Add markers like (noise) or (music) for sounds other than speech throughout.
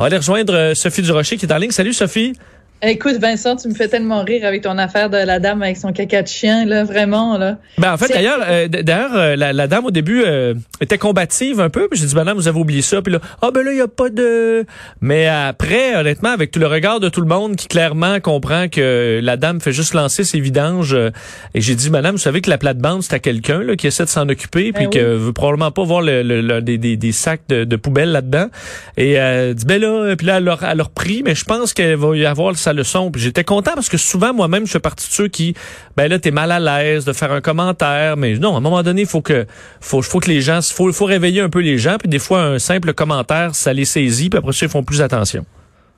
On va aller rejoindre Sophie Durocher qui est en ligne. Salut Sophie. Écoute, Vincent, tu me fais tellement rire avec ton affaire de la dame avec son caca de chien, là, vraiment, là. Ben, en fait, d'ailleurs, euh, d'ailleurs, euh, la, dame, au début, euh, était combative un peu, puis j'ai dit, madame, vous avez oublié ça, puis là, ah, oh, ben là, il y a pas de... Mais après, honnêtement, avec tout le regard de tout le monde qui clairement comprend que la dame fait juste lancer ses vidanges, et j'ai dit, madame, vous savez que la plate-bande, c'est à quelqu'un, là, qui essaie de s'en occuper, puis ben que veut probablement pas voir le, des, des, sacs de, de poubelle là-dedans. Et elle dit, ben là, puis là, elle leur, elle leur prie, mais je pense qu'elle va y avoir sa leçon. Puis j'étais content parce que souvent, moi-même, je fais partie de ceux qui, ben là, t'es mal à l'aise de faire un commentaire, mais non, à un moment donné, il faut que, faut, faut que les gens, faut, faut réveiller un peu les gens, puis des fois, un simple commentaire, ça les saisit, puis après ça, ils font plus attention.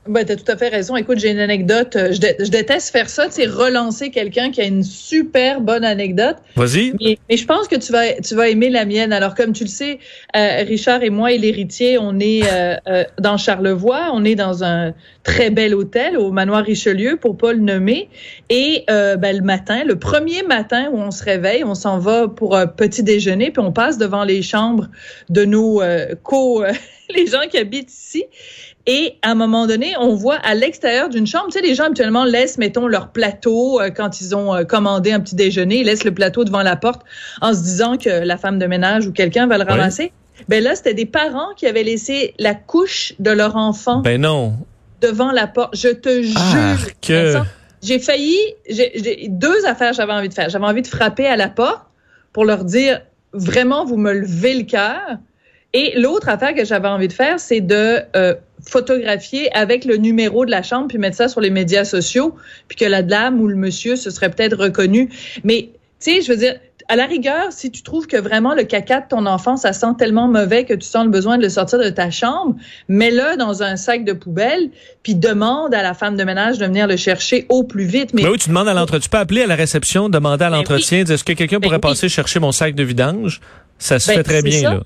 Ben, tu as tout à fait raison. Écoute, j'ai une anecdote. Euh, je, déteste faire ça, c'est relancer quelqu'un qui a une super bonne anecdote. Vas-y. Mais, je pense que tu vas, tu vas aimer la mienne. Alors, comme tu le sais, euh, Richard et moi et l'héritier, on est euh, dans Charlevoix. On est dans un très bel hôtel au manoir Richelieu, pour pas le nommer. Et ben, le matin, le premier matin où on se réveille, on s'en va pour un petit déjeuner, puis on passe devant les chambres de nos co... (laughs) les gens qui habitent ici. Et à un moment donné, on voit à l'extérieur d'une chambre, tu sais, les gens habituellement laissent, mettons, leur plateau euh, quand ils ont euh, commandé un petit déjeuner, ils laissent le plateau devant la porte en se disant que la femme de ménage ou quelqu'un va le ramasser. Ben là, c'était des parents qui avaient laissé la couche de leur enfant. Ben non. Devant la porte. Je te jure. Que... J'ai failli, j'ai deux affaires j'avais envie de faire. J'avais envie de frapper à la porte pour leur dire vraiment, vous me levez le cœur. Et l'autre affaire que j'avais envie de faire, c'est de euh, photographier avec le numéro de la chambre puis mettre ça sur les médias sociaux, puis que la dame ou le monsieur se serait peut-être reconnu. Mais tu sais, je veux dire, à la rigueur, si tu trouves que vraiment le caca de ton enfant, ça sent tellement mauvais que tu sens le besoin de le sortir de ta chambre, mets-le dans un sac de poubelle, puis demande à la femme de ménage de venir le chercher au plus vite. Mais, oui, tu demandes à l'entretien. Tu peux appeler à la réception, demander à ben l'entretien, est-ce que quelqu'un ben pourrait passer chercher mon sac de vidange? Ça se ben, fait très bien, là.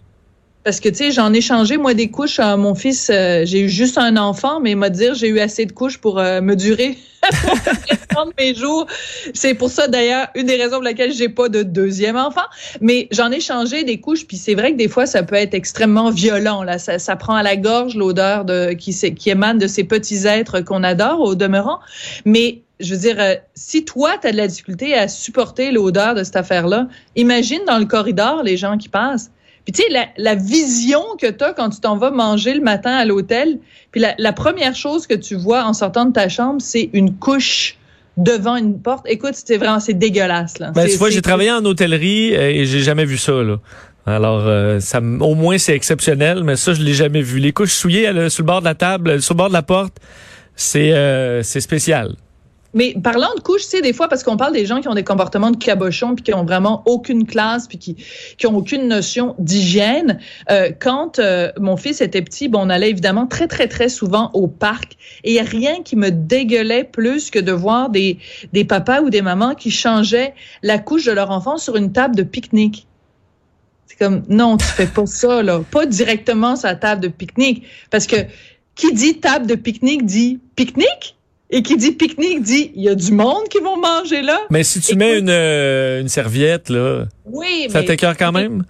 Parce que, tu sais, j'en ai changé, moi, des couches à mon fils. Euh, j'ai eu juste un enfant, mais il m'a dit, j'ai eu assez de couches pour euh, me durer (laughs) pour mes jours. C'est pour ça, d'ailleurs, une des raisons pour lesquelles j'ai pas de deuxième enfant. Mais j'en ai changé des couches, puis c'est vrai que des fois, ça peut être extrêmement violent. Là. Ça, ça prend à la gorge l'odeur de qui, qui émane de ces petits êtres qu'on adore au demeurant. Mais je veux dire, euh, si toi, tu as de la difficulté à supporter l'odeur de cette affaire-là, imagine dans le corridor les gens qui passent. Puis tu sais, la, la, vision que tu as quand tu t'en vas manger le matin à l'hôtel, puis la, la, première chose que tu vois en sortant de ta chambre, c'est une couche devant une porte. Écoute, c'est vraiment, c'est dégueulasse. Là. Ben, tu vois, j'ai travaillé en hôtellerie euh, et j'ai jamais vu ça. Là. Alors, euh, ça, au moins, c'est exceptionnel, mais ça, je l'ai jamais vu. Les couches souillées sur le bord de la table, sur le bord de la porte, c'est euh, c'est spécial. Mais parlant de couches, tu des fois, parce qu'on parle des gens qui ont des comportements de cabochon, puis qui ont vraiment aucune classe, puis qui, qui ont aucune notion d'hygiène. Euh, quand euh, mon fils était petit, bon, on allait évidemment très, très, très souvent au parc. Et il a rien qui me dégueulait plus que de voir des, des papas ou des mamans qui changeaient la couche de leur enfant sur une table de pique-nique. C'est comme, non, tu fais pas ça, là. Pas directement sur la table de pique-nique. Parce que qui dit table de pique-nique dit pique-nique? Et qui dit pique-nique dit il y a du monde qui vont manger là. Mais si tu mets une, euh, une serviette là, oui, ça t'écœure quand même?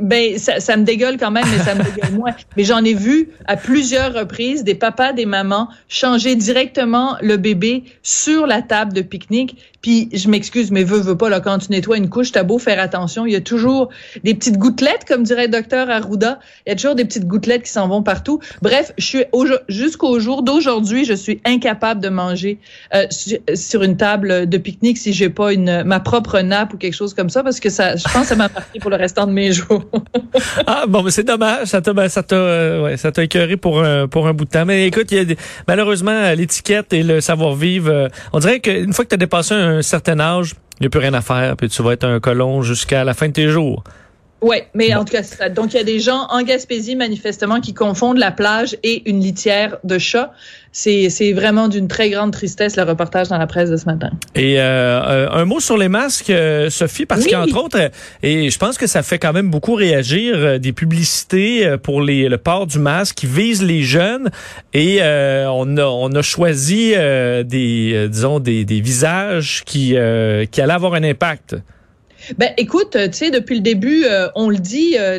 Ben, ça, ça, me dégueule quand même, mais ça me (laughs) dégueule moins. Mais j'en ai vu à plusieurs reprises des papas, des mamans changer directement le bébé sur la table de pique-nique. Puis je m'excuse, mais veux, veux pas, là, quand tu nettoies une couche, t'as beau faire attention, il y a toujours des petites gouttelettes, comme dirait le docteur Arruda. Il y a toujours des petites gouttelettes qui s'en vont partout. Bref, je suis jusqu'au jour d'aujourd'hui, je suis incapable de manger euh, sur une table de pique-nique si j'ai pas une ma propre nappe ou quelque chose comme ça, parce que ça, je pense, que ça m'a marqué pour le restant de mes jours. (laughs) ah bon, mais c'est dommage. Ça t'a, ben, ça t'a, euh, ouais, ça t'a écœuré pour un, pour un bout de temps. Mais écoute, il y a malheureusement l'étiquette et le savoir-vivre. Euh, on dirait qu'une fois que tu as dépassé un certain âge, il n'y a plus rien à faire, puis tu vas être un colon jusqu'à la fin de tes jours. Oui, mais en tout cas, Donc, il y a des gens en Gaspésie, manifestement, qui confondent la plage et une litière de chat. C'est vraiment d'une très grande tristesse, le reportage dans la presse de ce matin. Et euh, euh, un mot sur les masques, euh, Sophie, parce qu'entre autres, et je pense que ça fait quand même beaucoup réagir, des publicités pour les, le port du masque qui visent les jeunes. Et on, a, on a choisi des, disons, des, des visages qui, qui allaient avoir un impact. Ben, écoute, tu sais, depuis le début, euh, on le dit, euh,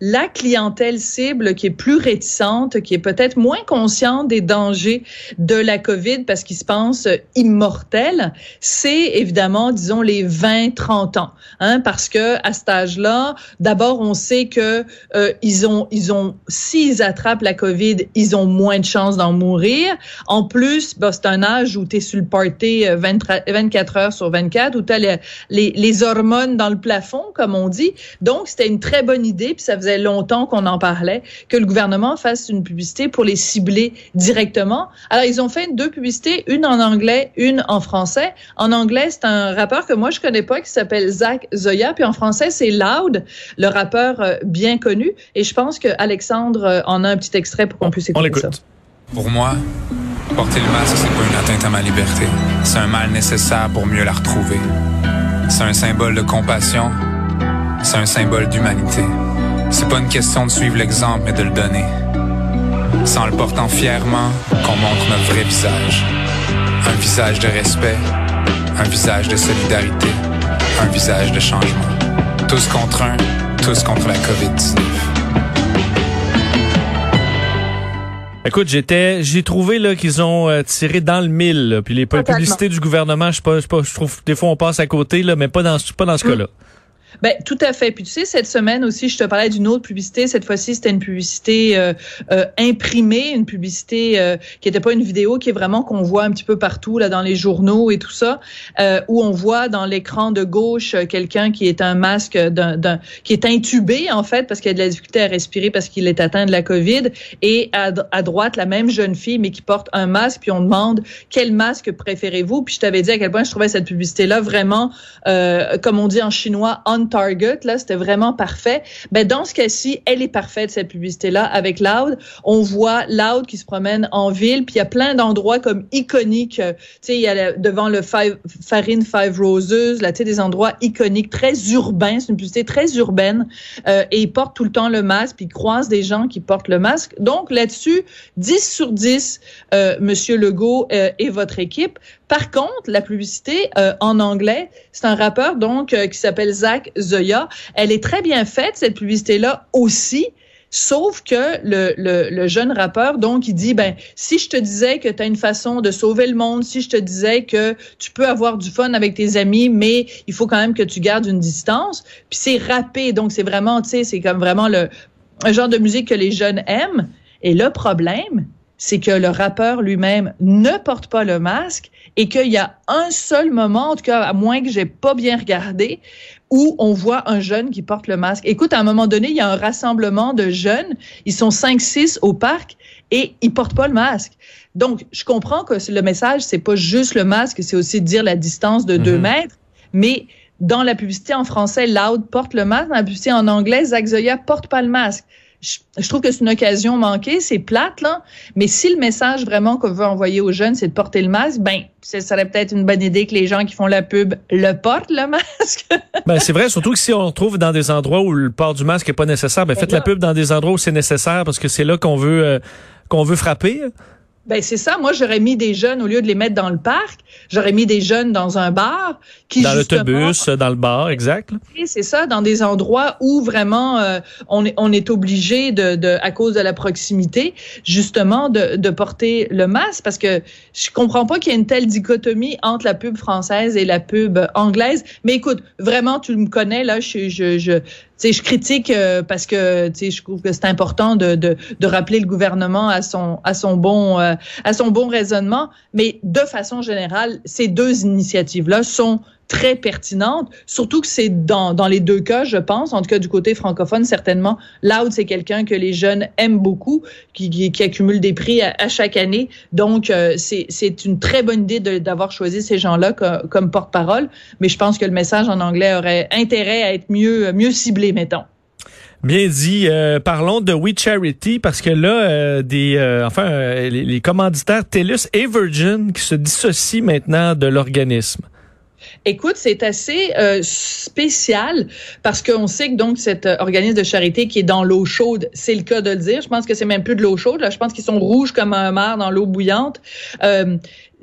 la, clientèle cible qui est plus réticente, qui est peut-être moins consciente des dangers de la COVID parce qu'ils se pensent immortels, c'est évidemment, disons, les 20-30 ans. Hein, parce que à cet âge-là, d'abord, on sait que euh, ils ont, ils ont, s'ils attrapent la COVID, ils ont moins de chances d'en mourir. En plus, ben, c'est un âge où tu es sur le party 24 heures sur 24, où tu as les, les, les hormones dans le plafond, comme on dit. Donc, c'était une très bonne idée, puis ça faisait longtemps qu'on en parlait, que le gouvernement fasse une publicité pour les cibler directement. Alors, ils ont fait deux publicités, une en anglais, une en français. En anglais, c'est un rappeur que moi, je connais pas, qui s'appelle Zach Zoya, puis en français, c'est Loud, le rappeur euh, bien connu. Et je pense que Alexandre euh, en a un petit extrait pour qu'on puisse écouter ça. Pour moi, porter le masque, c'est pas une atteinte à ma liberté. C'est un mal nécessaire pour mieux la retrouver. C'est un symbole de compassion. C'est un symbole d'humanité. C'est pas une question de suivre l'exemple, mais de le donner. C'est en le portant fièrement qu'on montre notre vrai visage. Un visage de respect, un visage de solidarité, un visage de changement. Tous contre un, tous contre la COVID-19. Écoute, j'étais, j'ai trouvé là qu'ils ont euh, tiré dans le mille. puis les publicités du gouvernement, je sais pas, je, pas, je trouve des fois on passe à côté là, mais pas dans pas dans ce hum. cas-là. Ben tout à fait. Puis tu sais, cette semaine aussi, je te parlais d'une autre publicité. Cette fois-ci, c'était une publicité euh, euh, imprimée, une publicité euh, qui n'était pas une vidéo, qui est vraiment qu'on voit un petit peu partout là dans les journaux et tout ça, où on voit dans l'écran de gauche quelqu'un qui est un masque d'un, qui est intubé en fait parce qu'il a de la difficulté à respirer parce qu'il est atteint de la COVID, et à, à, droite la même jeune fille mais qui porte un masque. Puis on demande quel masque préférez-vous? Puis je t'avais dit à quel point je trouvais cette publicité là vraiment, comme on dit en chinois, target, là, c'était vraiment parfait. Ben, dans ce cas-ci, elle est parfaite, cette publicité-là, avec Loud. On voit Loud qui se promène en ville, puis il y a plein d'endroits comme iconiques. Euh, tu sais, il y a devant le Five, Farine Five Roses, là, tu sais, des endroits iconiques, très urbains. C'est une publicité très urbaine. Euh, et il porte tout le temps le masque, puis il croise des gens qui portent le masque. Donc, là-dessus, 10 sur 10, euh, Monsieur Legault euh, et votre équipe. Par contre, la publicité euh, en anglais, c'est un rappeur donc euh, qui s'appelle Zach Zoya. Elle est très bien faite cette publicité-là aussi. Sauf que le, le, jeune rappeur, donc, il dit, ben, si je te disais que tu as une façon de sauver le monde, si je te disais que tu peux avoir du fun avec tes amis, mais il faut quand même que tu gardes une distance. Puis c'est rappé, donc c'est vraiment, tu sais, c'est comme vraiment le un genre de musique que les jeunes aiment. Et le problème, c'est que le rappeur lui-même ne porte pas le masque et qu'il y a un seul moment, en tout cas, à moins que j'ai pas bien regardé, où on voit un jeune qui porte le masque. Écoute, à un moment donné, il y a un rassemblement de jeunes, ils sont 5-6 au parc et ils portent pas le masque. Donc, je comprends que le message, c'est pas juste le masque, c'est aussi dire la distance de 2 mhm. mètres, mais dans la publicité en français, Loud porte le masque, dans la publicité en anglais, Zach Zoya porte pas le masque je, trouve que c'est une occasion manquée, c'est plate, là. Mais si le message vraiment qu'on veut envoyer aux jeunes, c'est de porter le masque, ben, ce serait peut-être une bonne idée que les gens qui font la pub le portent, le (laughs) masque. ben, c'est vrai, surtout que si on trouve dans des endroits où le port du masque est pas nécessaire, ben, faites la pub dans des endroits où c'est nécessaire parce que c'est là qu'on veut, euh, qu'on veut frapper. Ben c'est ça. Moi, j'aurais mis des jeunes au lieu de les mettre dans le parc. J'aurais mis des jeunes dans un bar qui dans l'autobus, dans le bar, exact. C'est ça, dans des endroits où vraiment euh, on est on est obligé de, de à cause de la proximité justement de, de porter le masque parce que je comprends pas qu'il y ait une telle dichotomie entre la pub française et la pub anglaise. Mais écoute, vraiment, tu me connais là. Je je je sais, je critique euh, parce que je trouve que c'est important de, de, de, rappeler le gouvernement à son à son bon euh, à son bon raisonnement, mais de façon générale, ces deux initiatives là sont très pertinente, surtout que c'est dans, dans les deux cas, je pense, en tout cas du côté francophone, certainement. Loud, c'est quelqu'un que les jeunes aiment beaucoup, qui, qui, accumule des prix à, chaque année. Donc, euh, c'est une très bonne idée d'avoir choisi ces gens-là comme, comme porte-parole, mais je pense que le message en anglais aurait intérêt à être mieux, mieux ciblé, mettons. Bien dit. Euh, parlons de We Charity parce que là, euh, des, enfin, les, commanditaires TELUS et Virgin qui se dissocient maintenant de l'organisme. Écoute, c'est assez euh, spécial parce qu'on sait que donc cet euh, organisme de charité qui est dans l'eau chaude, c'est le cas de le dire. Je pense que c'est même plus de l'eau chaude. Là, je pense qu'ils sont rouges comme un mar dans l'eau bouillante.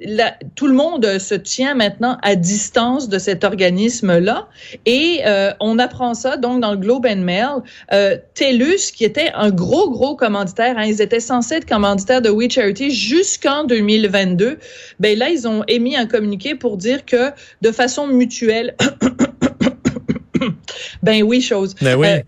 Euh, tout le monde se tient maintenant à distance de cet organisme-là. Et euh, on apprend ça donc dans le Globe and Mail. Euh, TELUS, qui était un gros, gros commanditaire, hein, ils étaient censés être commanditaires de We Charity jusqu'en 2022. Ben là, ils ont émis un communiqué pour dire que de façon mutuelle, (coughs) ben oui, chose. Ben oui. Euh,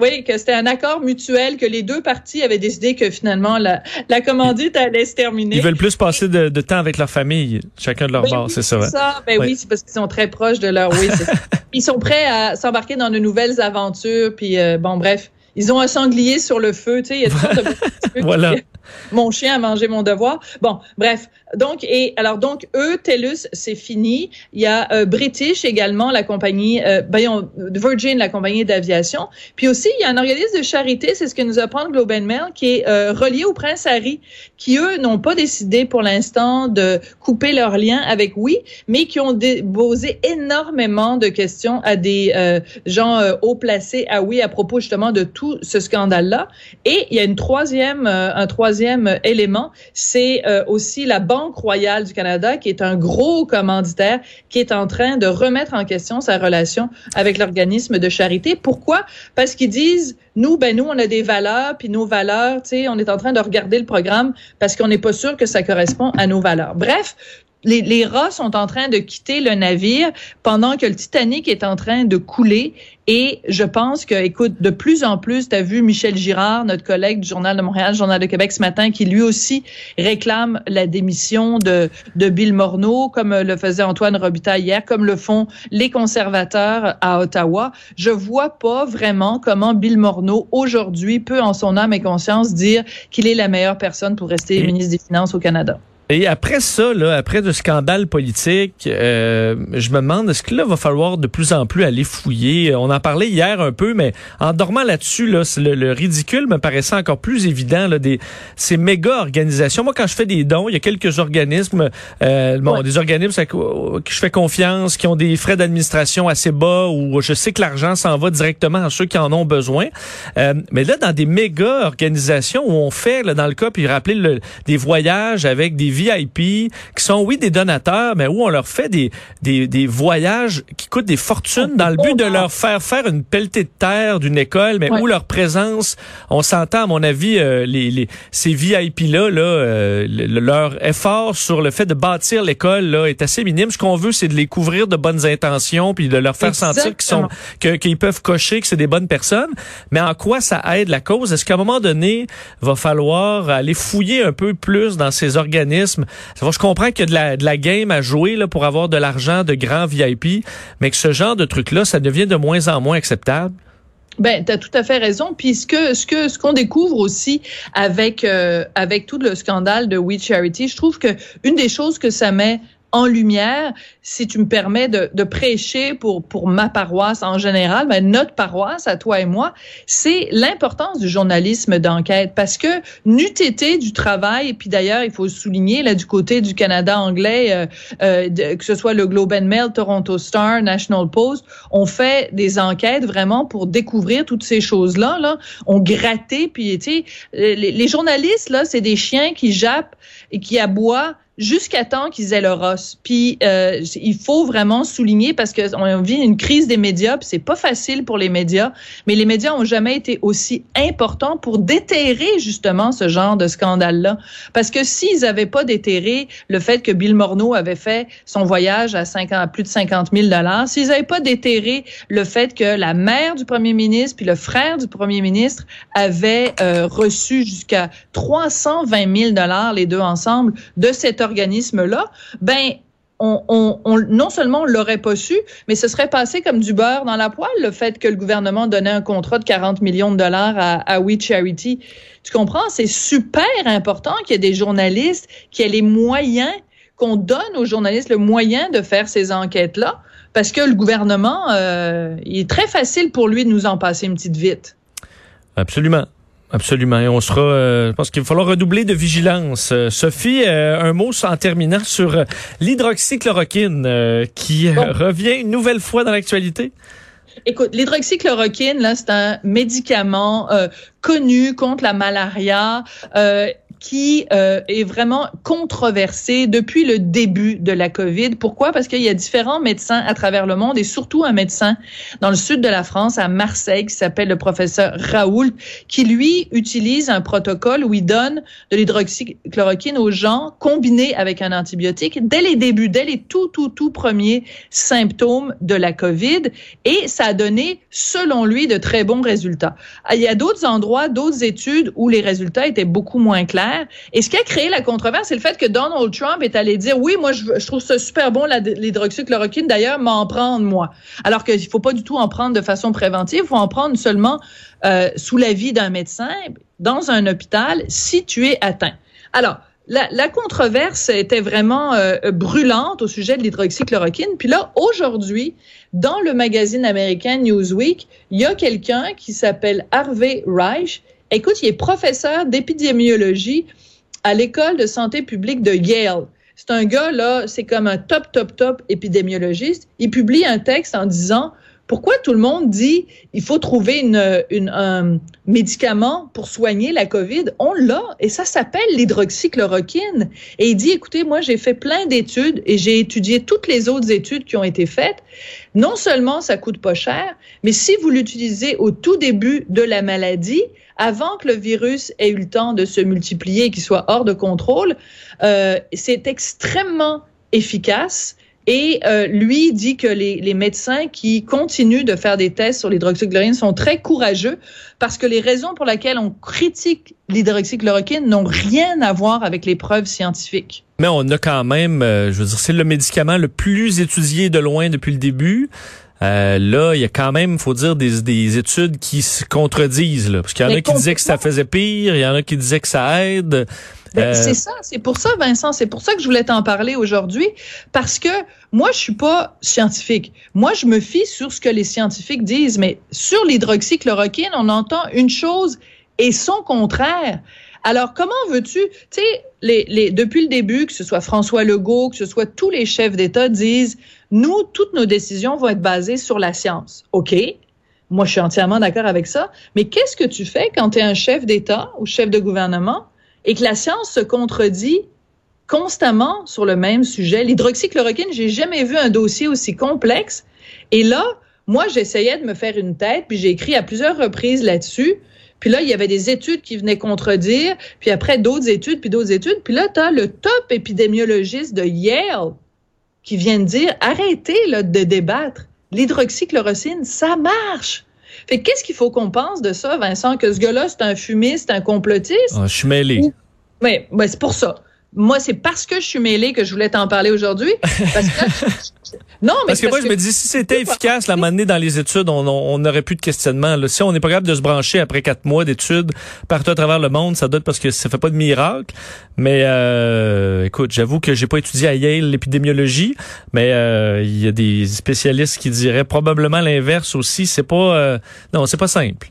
oui, que c'était un accord mutuel, que les deux parties avaient décidé que finalement la, la commandite allait se terminer. Ils veulent plus passer de, de temps avec leur famille, chacun de leur ben bord, c'est ça. ça. Ben oui, c'est parce qu'ils sont très proches de leur. Oui, (laughs) Ils sont prêts à s'embarquer dans de nouvelles aventures, puis euh, bon, bref, ils ont un sanglier sur le feu, tu sais. Il y a de (laughs) voilà (laughs) mon chien a mangé mon devoir. Bon, bref. Donc, et alors, donc, eux, TELUS, c'est fini. Il y a euh, British également, la compagnie, euh, ben, Virgin, la compagnie d'aviation. Puis aussi, il y a un organisme de charité, c'est ce que nous apprend Globe and Mail, qui est euh, relié au Prince Harry, qui, eux, n'ont pas décidé pour l'instant de couper leur lien avec Oui, mais qui ont posé énormément de questions à des euh, gens haut placés à Oui à propos justement de tout ce scandale-là. Et il y a une troisième, un troisième élément, c'est euh, aussi la Banque royale du Canada, qui est un gros commanditaire, qui est en train de remettre en question sa relation avec l'organisme de charité. Pourquoi? Parce qu'ils disent, nous, ben nous, on a des valeurs, puis nos valeurs, tu sais, on est en train de regarder le programme parce qu'on n'est pas sûr que ça correspond à nos valeurs. Bref, les, les, rats sont en train de quitter le navire pendant que le Titanic est en train de couler. Et je pense que, écoute, de plus en plus, tu as vu Michel Girard, notre collègue du Journal de Montréal, Journal de Québec ce matin, qui lui aussi réclame la démission de, de Bill Morneau, comme le faisait Antoine Robitaille hier, comme le font les conservateurs à Ottawa. Je vois pas vraiment comment Bill Morneau, aujourd'hui, peut, en son âme et conscience, dire qu'il est la meilleure personne pour rester ministre des Finances au Canada. Et après ça, là, après le scandale politique, euh, je me demande est-ce que là va falloir de plus en plus aller fouiller? On en parlait hier un peu, mais en dormant là-dessus, là, le, ridicule me paraissait encore plus évident. Là, des ces méga organisations. Moi, quand je fais des dons, il y a quelques organismes, euh, bon, des organismes à qui je fais confiance, qui ont des frais d'administration assez bas, où je sais que l'argent s'en va directement à ceux qui en ont besoin. Euh, mais là, dans des méga organisations où on fait, là, dans le cas, puis rappeler le, des voyages avec des VIP qui sont, oui, des donateurs, mais où on leur fait des, des, des voyages qui coûtent des fortunes dans le but de leur faire faire une pelletée de terre d'une école, mais où leur présence, on s'entend, à mon avis, euh, les, les, ces VIP-là, là, euh, leur effort sur le fait de bâtir l'école là est assez minime. Ce qu'on veut, c'est de les couvrir de bonnes intentions, puis de leur faire sentir qu'ils sont qu'ils peuvent cocher que c'est des bonnes personnes. Mais en quoi ça aide la cause? Est-ce qu'à un moment donné, va falloir aller fouiller un peu plus dans ces organismes je comprends qu'il y a de la, game à jouer pour avoir de l'argent de grands VIP, mais que ce genre de truc-là, ça devient de moins en moins acceptable. Ben, tu tout à fait raison. Puis ce que ce que ce qu'on découvre aussi avec euh, avec tout le scandale de We Charity, je trouve que une des choses que ça met en lumière, si tu me permets de, de prêcher pour, pour ma paroisse en général, ben notre paroisse, à toi et moi, c'est l'importance du journalisme d'enquête parce que n'eût été du travail, et puis d'ailleurs, il faut souligner, là, du côté du Canada anglais, euh, euh, que ce soit le Globe and Mail, Toronto Star, National Post, on fait des enquêtes vraiment pour découvrir toutes ces choses-là, là. On grattait, puis, tu sais, les, les journalistes, là, c'est des chiens qui jappent et qui aboient jusqu'à temps qu'ils aient le os. Puis euh, il faut vraiment souligner parce qu'on vit une crise des médias, puis c'est pas facile pour les médias, mais les médias ont jamais été aussi importants pour déterrer justement ce genre de scandale-là. Parce que s'ils avaient pas déterré le fait que Bill Morneau avait fait son voyage à, 50, plus de 50 000 dollars, s'ils avaient pas déterré le fait que la mère du premier ministre puis le frère du premier ministre avaient euh, reçu jusqu'à 320 000 dollars les deux ensemble de cette organisme-là, ben on, non seulement on l'aurait pas su, mais ce serait passé comme du beurre dans la poêle, le fait que le gouvernement donnait un contrat de 40 millions de dollars à, à We Charity. Tu comprends? C'est super important qu'il y ait des journalistes qui aient les moyens, qu'on donne aux journalistes le moyen de faire ces enquêtes-là, parce que le gouvernement, euh, il est très facile pour lui de nous en passer une petite vite. Absolument. Absolument. Et on sera, euh, je pense qu'il va falloir redoubler de vigilance. Euh, Sophie, euh, un mot en terminant sur l'hydroxychloroquine qui revient une nouvelle fois dans l'actualité. Écoute, l'hydroxychloroquine, là, c'est un médicament connu contre la malaria qui euh, est vraiment controversé depuis le début de la COVID. Pourquoi? Parce qu'il y a différents médecins à travers le monde et surtout un médecin dans le sud de la France, à Marseille, qui s'appelle le professeur Raoult, qui lui utilise un protocole où il donne de l'hydroxychloroquine aux gens combiné avec un antibiotique dès les débuts, dès les tout, tout, tout premiers symptômes de la COVID. Et ça a donné, selon lui, de très bons résultats. Il y a d'autres endroits, d'autres études où les résultats étaient beaucoup moins clairs et ce qui a créé la controverse, c'est le fait que Donald Trump est allé dire oui, moi je, trouve ça super bon l'hydroxychloroquine. D'ailleurs, m'en prendre moi. Alors qu'il faut pas du tout en prendre de façon préventive, il faut en prendre seulement euh, sous l'avis d'un médecin dans un hôpital si tu es atteint. Alors, la, controverse était vraiment euh, brûlante au sujet de l'hydroxychloroquine. Puis là, aujourd'hui, dans le magazine américain Newsweek, il y a quelqu'un qui s'appelle Harvey Reich Écoute, il est professeur d'épidémiologie à l'école de santé publique de Yale. C'est un gars, là, c'est comme un top, top, top épidémiologiste. Il publie un texte en disant pourquoi tout le monde dit il faut trouver un médicament pour soigner la COVID? On l'a et ça s'appelle l'hydroxychloroquine. Et il dit, écoutez, moi j'ai fait plein d'études et j'ai étudié toutes les autres études qui ont été faites. Non seulement ça coûte pas cher, mais si vous l'utilisez au tout début de la maladie, avant que le virus ait eu le temps de se multiplier et qu'il soit hors de contrôle, euh, c'est extrêmement efficace. Et euh, lui dit que les, les, médecins qui continuent de faire des tests sur l'hydroxychloroquine sont très courageux parce que les raisons pour lesquelles on critique l'hydroxychloroquine n'ont rien à voir avec les preuves scientifiques. Mais on a quand même, euh, je veux dire, c'est le médicament le plus étudié de loin depuis le début. Euh, là, il y a quand même, faut dire, des, des études qui se contredisent. Là, parce qu'il y en a qui disaient que ça faisait pire, il y en a qui disaient que ça aide. Ben, euh, c'est ça, c'est pour ça, Vincent, c'est pour ça que je voulais t'en parler aujourd'hui, parce que moi, je suis pas scientifique. Moi, je me fie sur ce que les scientifiques disent, mais sur l'hydroxychloroquine, on entend une chose et son contraire. Alors, comment veux-tu, tu sais, les, les, depuis le début, que ce soit François Legault, que ce soit tous les chefs d'État disent, nous, toutes nos décisions vont être basées sur la science. OK? Moi, je suis entièrement d'accord avec ça. Mais qu'est-ce que tu fais quand tu es un chef d'État ou chef de gouvernement et que la science se contredit constamment sur le même sujet? L'hydroxychloroquine, j'ai jamais vu un dossier aussi complexe. Et là, moi, j'essayais de me faire une tête, puis j'ai écrit à plusieurs reprises là-dessus. Puis là, il y avait des études qui venaient contredire, puis après d'autres études, puis d'autres études. Puis là, tu as le top épidémiologiste de Yale qui vient de dire arrêtez là, de débattre. L'hydroxychloroquine, ça marche. Fait qu'est-ce qu'il faut qu'on pense de ça, Vincent, que ce gars-là, c'est un fumiste, un complotiste? Mêlé. Mais ben, c'est pour ça moi, c'est parce que je suis mêlée que je voulais t'en parler aujourd'hui. Parce que, (laughs) non, mais parce que moi, je me dis, si c'était efficace, la monnaie dans les études, on n'aurait plus de questionnement. Là. Si on n'est pas capable de se brancher après quatre mois d'études partout à travers le monde, ça doit être parce que ça fait pas de miracle. Mais euh, écoute, j'avoue que j'ai pas étudié à Yale l'épidémiologie, mais euh, il y a des spécialistes qui diraient probablement l'inverse aussi. C'est pas, euh, non, c'est pas simple.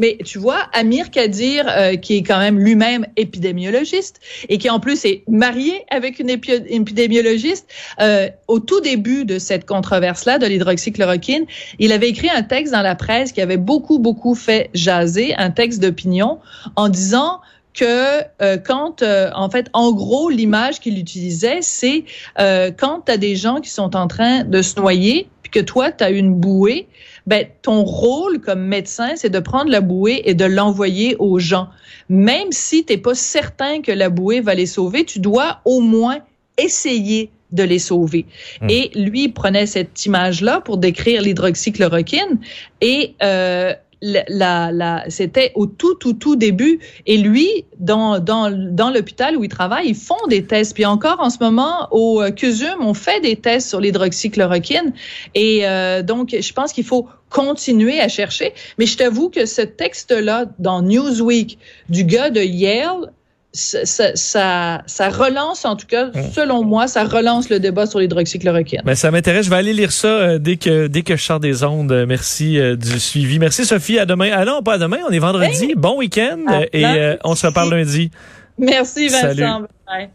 Mais tu vois, Amir Kadir, euh, qui est quand même lui-même épidémiologiste et qui en plus est marié avec une épidémiologiste, euh, au tout début de cette controverse-là de l'hydroxychloroquine, il avait écrit un texte dans la presse qui avait beaucoup, beaucoup fait jaser, un texte d'opinion, en disant que euh, quand, en fait, en gros, l'image qu'il utilisait, c'est quand tu as des gens qui sont en train de se noyer, puis que toi, tu as une bouée, ben, ton rôle comme médecin, c'est de prendre la bouée et de l'envoyer aux gens. Même si tu n'es pas certain que la bouée va les sauver, tu dois au moins essayer de les sauver. Hmm. Et lui prenait cette image-là pour décrire l'hydroxychloroquine et euh, la, la, c'était au tout, tout, tout début. Et lui, dans, dans, dans l'hôpital où il travaille, ils font des tests. Puis encore en ce moment, au CUSUM, on fait des tests sur l'hydroxychloroquine. Et euh, donc, je pense qu'il faut continuer à chercher. Mais je t'avoue que ce texte-là, dans Newsweek, du gars de Yale, ça, ça, ça, relance, en tout cas, selon moi, ça relance le débat sur l'hydroxychloroquine. Mais ça m'intéresse. Je vais aller lire ça euh, dès que dès que je sors des ondes. Merci euh, du suivi. Merci Sophie. À demain. Ah non, pas à demain. On est vendredi. Bon week-end et euh, on se reparle lundi. (laughs) Merci Vincent. Bye.